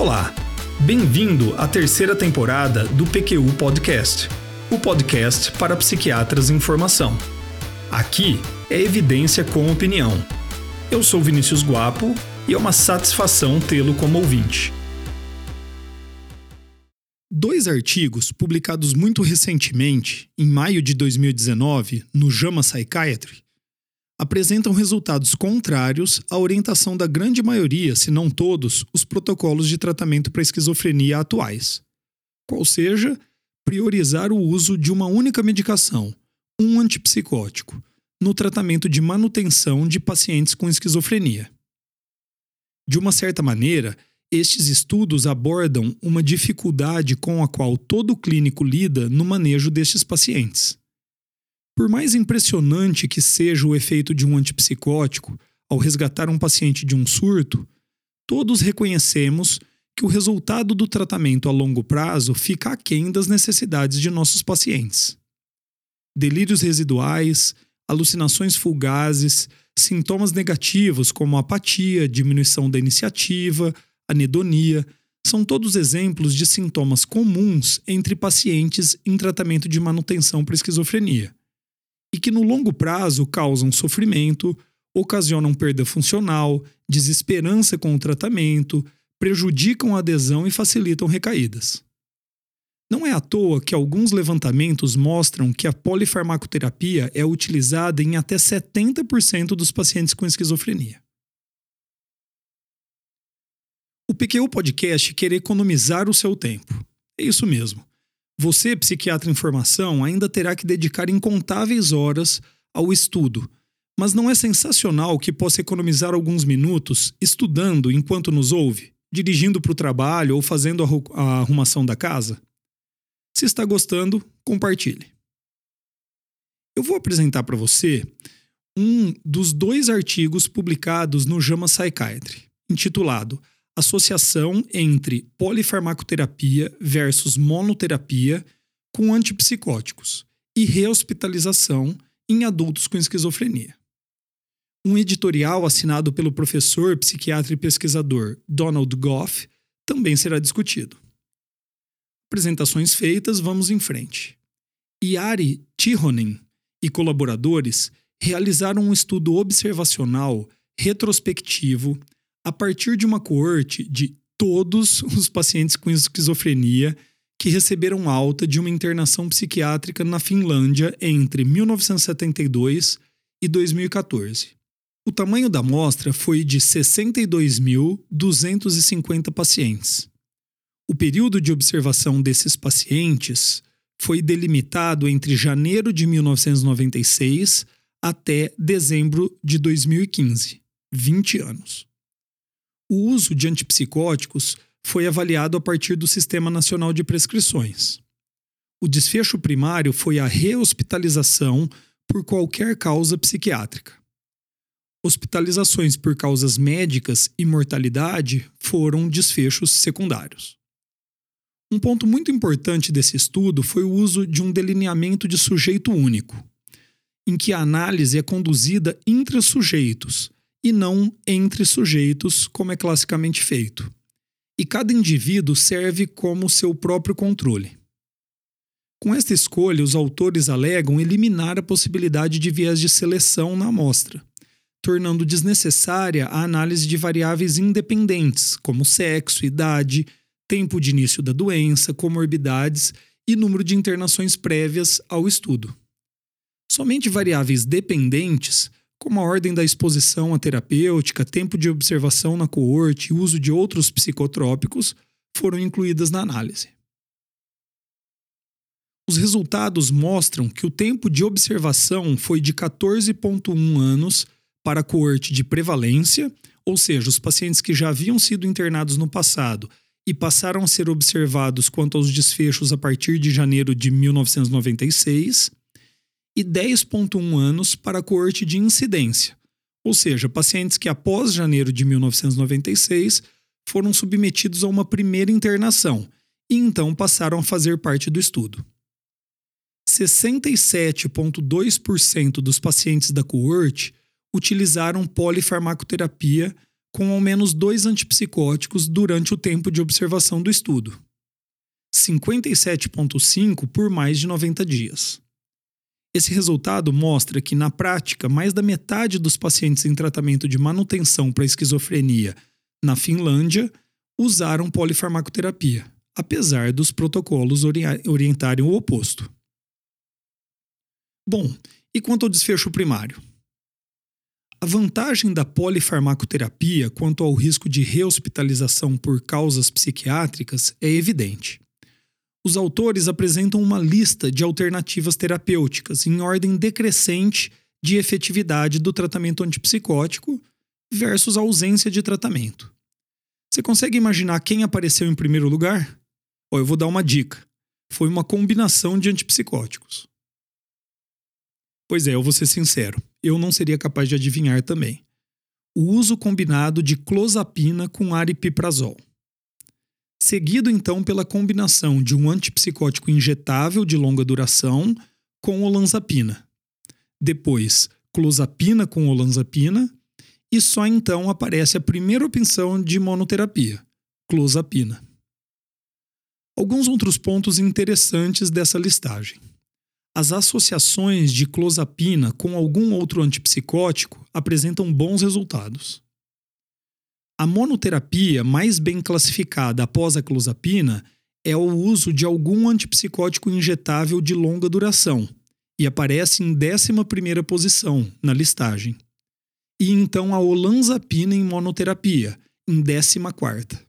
Olá, bem-vindo à terceira temporada do PQU Podcast, o podcast para psiquiatras em formação. Aqui é evidência com opinião. Eu sou Vinícius Guapo e é uma satisfação tê-lo como ouvinte. Dois artigos publicados muito recentemente, em maio de 2019, no JAMA Psychiatry, apresentam resultados contrários à orientação da grande maioria, se não todos, os protocolos de tratamento para esquizofrenia atuais. Qual seja, priorizar o uso de uma única medicação, um antipsicótico, no tratamento de manutenção de pacientes com esquizofrenia. De uma certa maneira, estes estudos abordam uma dificuldade com a qual todo clínico lida no manejo destes pacientes. Por mais impressionante que seja o efeito de um antipsicótico ao resgatar um paciente de um surto, todos reconhecemos que o resultado do tratamento a longo prazo fica aquém das necessidades de nossos pacientes. Delírios residuais, alucinações fugazes, sintomas negativos como apatia, diminuição da iniciativa, anedonia, são todos exemplos de sintomas comuns entre pacientes em tratamento de manutenção para esquizofrenia e que no longo prazo causam sofrimento, ocasionam perda funcional, desesperança com o tratamento, prejudicam a adesão e facilitam recaídas. Não é à toa que alguns levantamentos mostram que a polifarmacoterapia é utilizada em até 70% dos pacientes com esquizofrenia. O PQ Podcast quer economizar o seu tempo. É isso mesmo. Você, psiquiatra em formação, ainda terá que dedicar incontáveis horas ao estudo. Mas não é sensacional que possa economizar alguns minutos estudando enquanto nos ouve, dirigindo para o trabalho ou fazendo a arrumação da casa? Se está gostando, compartilhe. Eu vou apresentar para você um dos dois artigos publicados no JAMA Psychiatry, intitulado associação entre polifarmacoterapia versus monoterapia com antipsicóticos e rehospitalização em adultos com esquizofrenia. Um editorial assinado pelo professor, psiquiatra e pesquisador Donald Goff também será discutido. Apresentações feitas, vamos em frente. Yari Tihonen e colaboradores realizaram um estudo observacional retrospectivo a partir de uma coorte de todos os pacientes com esquizofrenia que receberam alta de uma internação psiquiátrica na Finlândia entre 1972 e 2014. O tamanho da amostra foi de 62.250 pacientes. O período de observação desses pacientes foi delimitado entre janeiro de 1996 até dezembro de 2015 20 anos. O uso de antipsicóticos foi avaliado a partir do Sistema Nacional de Prescrições. O desfecho primário foi a rehospitalização por qualquer causa psiquiátrica. Hospitalizações por causas médicas e mortalidade foram desfechos secundários. Um ponto muito importante desse estudo foi o uso de um delineamento de sujeito único, em que a análise é conduzida entre sujeitos, e não entre sujeitos, como é classicamente feito. E cada indivíduo serve como seu próprio controle. Com esta escolha, os autores alegam eliminar a possibilidade de viés de seleção na amostra, tornando desnecessária a análise de variáveis independentes, como sexo, idade, tempo de início da doença, comorbidades e número de internações prévias ao estudo. Somente variáveis dependentes como a ordem da exposição à terapêutica, tempo de observação na coorte e uso de outros psicotrópicos, foram incluídas na análise. Os resultados mostram que o tempo de observação foi de 14,1 anos para a coorte de prevalência, ou seja, os pacientes que já haviam sido internados no passado e passaram a ser observados quanto aos desfechos a partir de janeiro de 1996, e 10,1 anos para a coorte de incidência, ou seja, pacientes que após janeiro de 1996 foram submetidos a uma primeira internação e então passaram a fazer parte do estudo. 67,2% dos pacientes da coorte utilizaram polifarmacoterapia com ao menos dois antipsicóticos durante o tempo de observação do estudo. 57,5 por mais de 90 dias. Esse resultado mostra que, na prática, mais da metade dos pacientes em tratamento de manutenção para esquizofrenia na Finlândia usaram polifarmacoterapia, apesar dos protocolos orientarem o oposto. Bom, e quanto ao desfecho primário? A vantagem da polifarmacoterapia quanto ao risco de rehospitalização por causas psiquiátricas é evidente. Os autores apresentam uma lista de alternativas terapêuticas em ordem decrescente de efetividade do tratamento antipsicótico versus a ausência de tratamento. Você consegue imaginar quem apareceu em primeiro lugar? Oh, eu vou dar uma dica. Foi uma combinação de antipsicóticos. Pois é, eu vou ser sincero, eu não seria capaz de adivinhar também. O uso combinado de clozapina com aripiprazol. Seguido então pela combinação de um antipsicótico injetável de longa duração com olanzapina. Depois, clozapina com olanzapina e só então aparece a primeira opção de monoterapia, clozapina. Alguns outros pontos interessantes dessa listagem. As associações de clozapina com algum outro antipsicótico apresentam bons resultados. A monoterapia mais bem classificada após a clozapina é o uso de algum antipsicótico injetável de longa duração e aparece em 11ª posição na listagem. E então a olanzapina em monoterapia, em 14ª.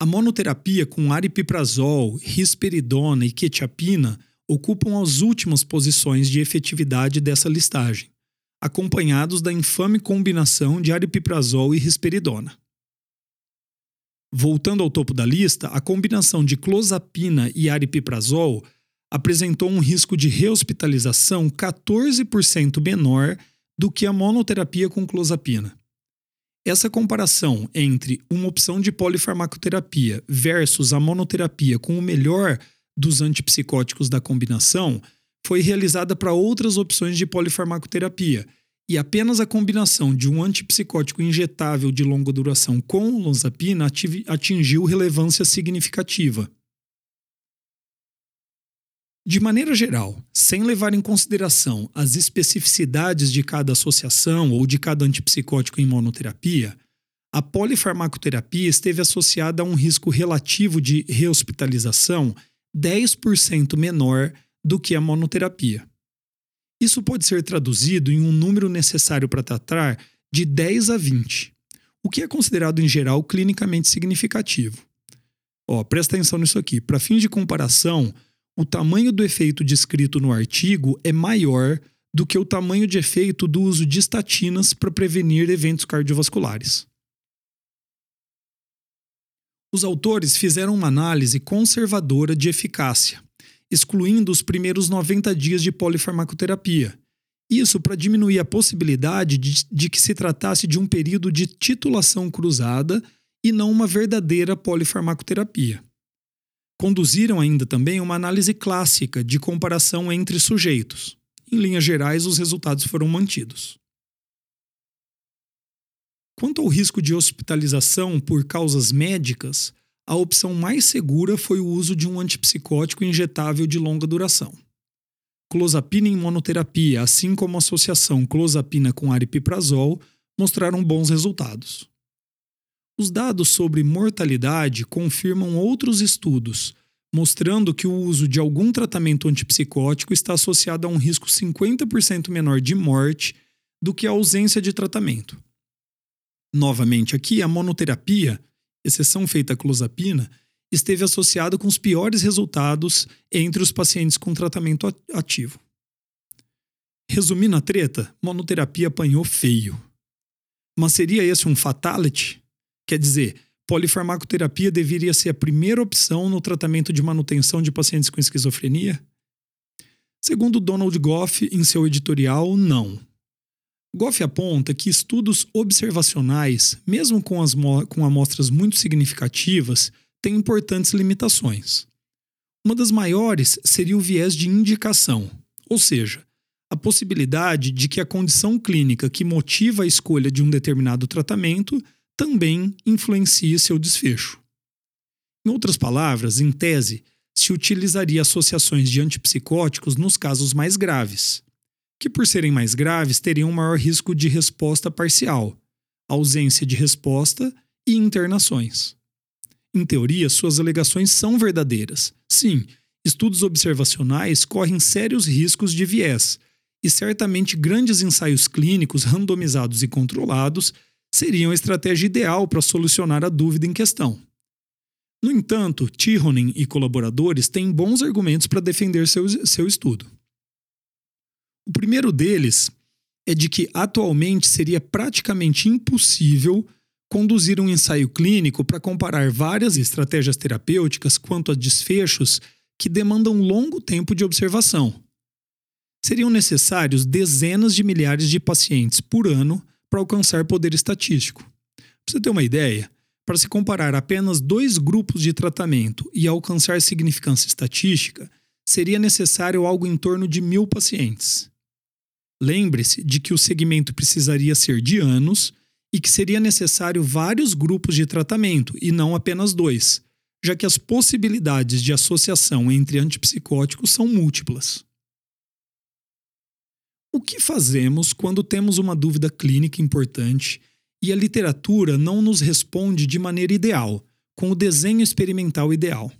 A monoterapia com aripiprazol, risperidona e quetiapina ocupam as últimas posições de efetividade dessa listagem, acompanhados da infame combinação de aripiprazol e risperidona. Voltando ao topo da lista, a combinação de clozapina e aripiprazol apresentou um risco de rehospitalização 14% menor do que a monoterapia com clozapina. Essa comparação entre uma opção de polifarmacoterapia versus a monoterapia com o melhor dos antipsicóticos da combinação foi realizada para outras opções de polifarmacoterapia, e apenas a combinação de um antipsicótico injetável de longa duração com lonzapina atingiu relevância significativa. De maneira geral, sem levar em consideração as especificidades de cada associação ou de cada antipsicótico em monoterapia, a polifarmacoterapia esteve associada a um risco relativo de rehospitalização 10% menor do que a monoterapia. Isso pode ser traduzido em um número necessário para tratar de 10 a 20, o que é considerado em geral clinicamente significativo. Ó, presta atenção nisso aqui. Para fins de comparação, o tamanho do efeito descrito no artigo é maior do que o tamanho de efeito do uso de estatinas para prevenir eventos cardiovasculares. Os autores fizeram uma análise conservadora de eficácia, excluindo os primeiros 90 dias de polifarmacoterapia. Isso para diminuir a possibilidade de, de que se tratasse de um período de titulação cruzada e não uma verdadeira polifarmacoterapia. Conduziram ainda também uma análise clássica de comparação entre sujeitos. Em linhas gerais, os resultados foram mantidos. Quanto ao risco de hospitalização por causas médicas, a opção mais segura foi o uso de um antipsicótico injetável de longa duração. Clozapina em monoterapia, assim como a associação clozapina com aripiprazol, mostraram bons resultados. Os dados sobre mortalidade confirmam outros estudos, mostrando que o uso de algum tratamento antipsicótico está associado a um risco 50% menor de morte do que a ausência de tratamento. Novamente, aqui, a monoterapia, exceção feita a clozapina, esteve associada com os piores resultados entre os pacientes com tratamento ativo. Resumindo a treta, monoterapia apanhou feio. Mas seria esse um fatality? Quer dizer, polifarmacoterapia deveria ser a primeira opção no tratamento de manutenção de pacientes com esquizofrenia? Segundo Donald Goff, em seu editorial, não. Goff aponta que estudos observacionais, mesmo com, as com amostras muito significativas, têm importantes limitações. Uma das maiores seria o viés de indicação, ou seja, a possibilidade de que a condição clínica que motiva a escolha de um determinado tratamento também influencie seu desfecho. Em outras palavras, em tese, se utilizaria associações de antipsicóticos nos casos mais graves, que por serem mais graves teriam maior risco de resposta parcial, ausência de resposta e internações. Em teoria, suas alegações são verdadeiras. Sim, estudos observacionais correm sérios riscos de viés, e certamente grandes ensaios clínicos randomizados e controlados seriam a estratégia ideal para solucionar a dúvida em questão. No entanto, Tironen e colaboradores têm bons argumentos para defender seu, seu estudo. O primeiro deles é de que atualmente seria praticamente impossível conduzir um ensaio clínico para comparar várias estratégias terapêuticas quanto a desfechos que demandam longo tempo de observação. Seriam necessários dezenas de milhares de pacientes por ano para alcançar poder estatístico. Para você ter uma ideia, para se comparar apenas dois grupos de tratamento e alcançar significância estatística, seria necessário algo em torno de mil pacientes. Lembre-se de que o segmento precisaria ser de anos e que seria necessário vários grupos de tratamento e não apenas dois, já que as possibilidades de associação entre antipsicóticos são múltiplas. O que fazemos quando temos uma dúvida clínica importante e a literatura não nos responde de maneira ideal, com o desenho experimental ideal?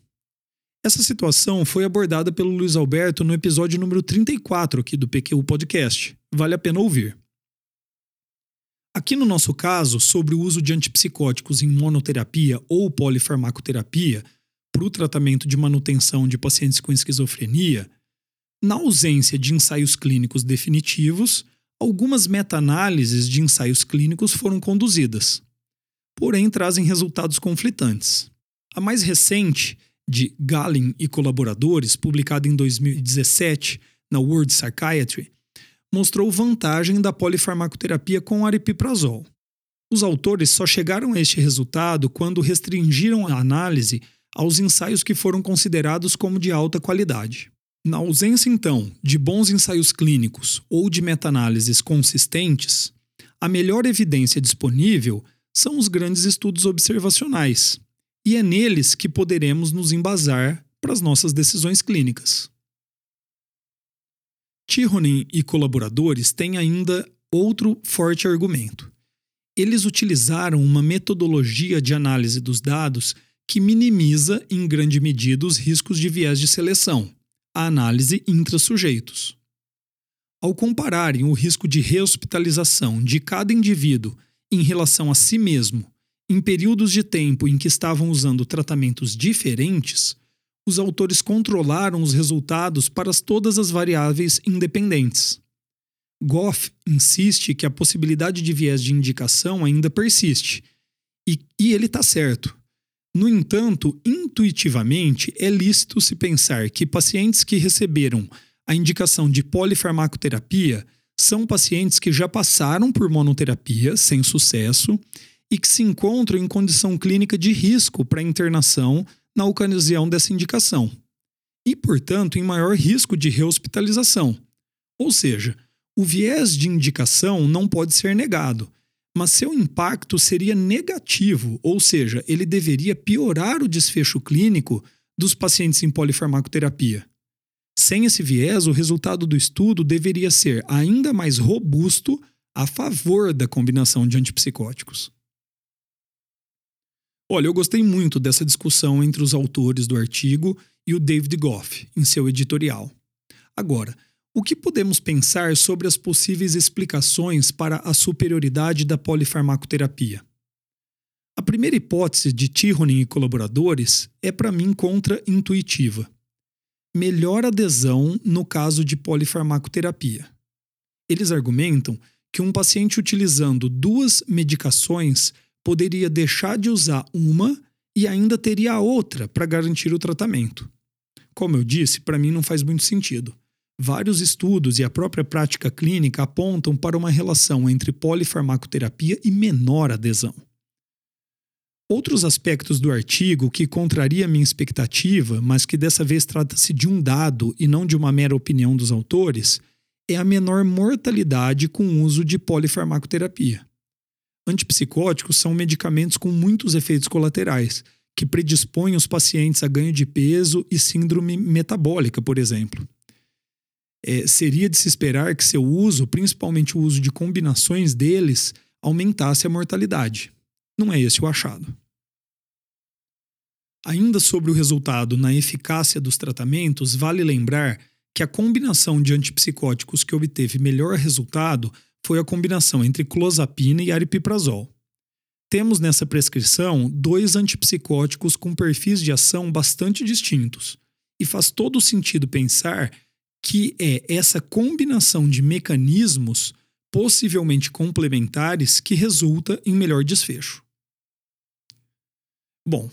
Essa situação foi abordada pelo Luiz Alberto no episódio número 34 aqui do PQ Podcast. Vale a pena ouvir. Aqui no nosso caso, sobre o uso de antipsicóticos em monoterapia ou polifarmacoterapia para o tratamento de manutenção de pacientes com esquizofrenia, na ausência de ensaios clínicos definitivos, algumas meta-análises de ensaios clínicos foram conduzidas, porém trazem resultados conflitantes. A mais recente, de Gallin e colaboradores, publicada em 2017 na World Psychiatry, mostrou vantagem da polifarmacoterapia com aripiprazol. Os autores só chegaram a este resultado quando restringiram a análise aos ensaios que foram considerados como de alta qualidade. Na ausência, então, de bons ensaios clínicos ou de meta-análises consistentes, a melhor evidência disponível são os grandes estudos observacionais, e é neles que poderemos nos embasar para as nossas decisões clínicas. Tironin e colaboradores têm ainda outro forte argumento. Eles utilizaram uma metodologia de análise dos dados que minimiza, em grande medida, os riscos de viés de seleção, a análise intra-sujeitos. Ao compararem o risco de rehospitalização de cada indivíduo em relação a si mesmo, em períodos de tempo em que estavam usando tratamentos diferentes, os autores controlaram os resultados para todas as variáveis independentes. Goff insiste que a possibilidade de viés de indicação ainda persiste, e, e ele está certo. No entanto, intuitivamente, é lícito se pensar que pacientes que receberam a indicação de polifarmacoterapia são pacientes que já passaram por monoterapia sem sucesso e que se encontram em condição clínica de risco para internação na ocasião dessa indicação, e, portanto, em maior risco de rehospitalização. Ou seja, o viés de indicação não pode ser negado, mas seu impacto seria negativo, ou seja, ele deveria piorar o desfecho clínico dos pacientes em polifarmacoterapia. Sem esse viés, o resultado do estudo deveria ser ainda mais robusto a favor da combinação de antipsicóticos. Olha, eu gostei muito dessa discussão entre os autores do artigo e o David Goff em seu editorial. Agora, o que podemos pensar sobre as possíveis explicações para a superioridade da polifarmacoterapia? A primeira hipótese de Tironin e colaboradores é, para mim, contra-intuitiva. Melhor adesão no caso de polifarmacoterapia. Eles argumentam que um paciente utilizando duas medicações poderia deixar de usar uma e ainda teria a outra para garantir o tratamento. Como eu disse, para mim não faz muito sentido. Vários estudos e a própria prática clínica apontam para uma relação entre polifarmacoterapia e menor adesão. Outros aspectos do artigo que contraria minha expectativa, mas que dessa vez trata-se de um dado e não de uma mera opinião dos autores, é a menor mortalidade com o uso de polifarmacoterapia. Antipsicóticos são medicamentos com muitos efeitos colaterais, que predispõem os pacientes a ganho de peso e síndrome metabólica, por exemplo. É, seria de se esperar que seu uso, principalmente o uso de combinações deles, aumentasse a mortalidade. Não é esse o achado. Ainda sobre o resultado na eficácia dos tratamentos, vale lembrar que a combinação de antipsicóticos que obteve melhor resultado foi a combinação entre clozapina e aripiprazol. Temos nessa prescrição dois antipsicóticos com perfis de ação bastante distintos, e faz todo sentido pensar que é essa combinação de mecanismos possivelmente complementares que resulta em melhor desfecho. Bom,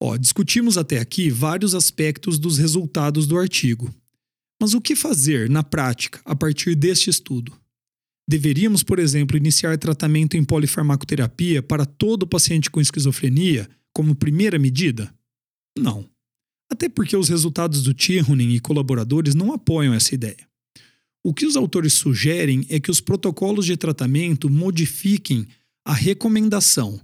ó, discutimos até aqui vários aspectos dos resultados do artigo. Mas o que fazer na prática a partir deste estudo? Deveríamos, por exemplo, iniciar tratamento em polifarmacoterapia para todo paciente com esquizofrenia como primeira medida? Não. Até porque os resultados do Tironin e colaboradores não apoiam essa ideia. O que os autores sugerem é que os protocolos de tratamento modifiquem a recomendação,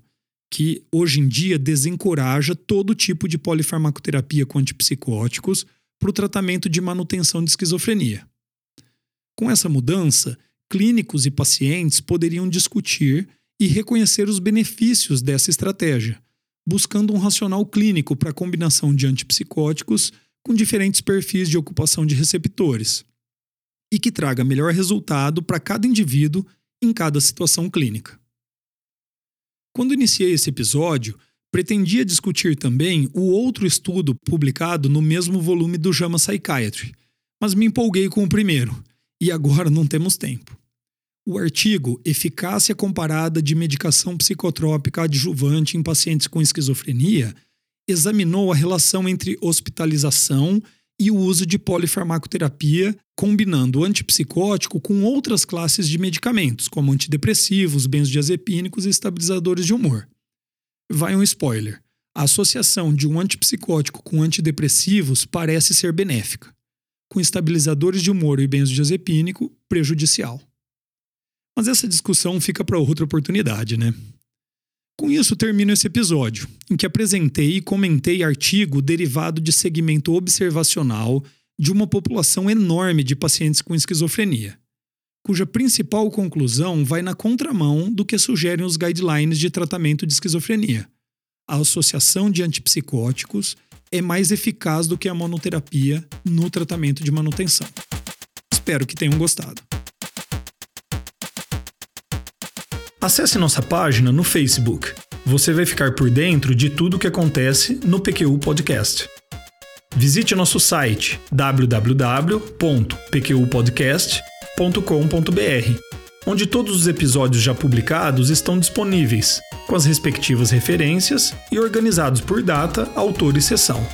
que hoje em dia desencoraja todo tipo de polifarmacoterapia com antipsicóticos para o tratamento de manutenção de esquizofrenia. Com essa mudança, clínicos e pacientes poderiam discutir e reconhecer os benefícios dessa estratégia, buscando um racional clínico para a combinação de antipsicóticos com diferentes perfis de ocupação de receptores e que traga melhor resultado para cada indivíduo em cada situação clínica. Quando iniciei esse episódio, pretendia discutir também o outro estudo publicado no mesmo volume do JAMA Psychiatry, mas me empolguei com o primeiro, e agora não temos tempo. O artigo Eficácia Comparada de Medicação Psicotrópica Adjuvante em Pacientes com Esquizofrenia examinou a relação entre hospitalização e o uso de polifarmacoterapia, combinando o antipsicótico com outras classes de medicamentos, como antidepressivos, benzodiazepínicos e estabilizadores de humor. Vai um spoiler. A associação de um antipsicótico com antidepressivos parece ser benéfica, com estabilizadores de humor e benzodiazepínico prejudicial. Mas essa discussão fica para outra oportunidade, né? Com isso, termino esse episódio, em que apresentei e comentei artigo derivado de segmento observacional de uma população enorme de pacientes com esquizofrenia, cuja principal conclusão vai na contramão do que sugerem os guidelines de tratamento de esquizofrenia. A associação de antipsicóticos é mais eficaz do que a monoterapia no tratamento de manutenção. Espero que tenham gostado. Acesse nossa página no Facebook. Você vai ficar por dentro de tudo o que acontece no PQU Podcast. Visite nosso site www.pqpodcast.com.br, onde todos os episódios já publicados estão disponíveis, com as respectivas referências e organizados por data, autor e sessão.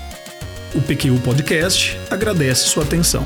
O PQU Podcast agradece sua atenção.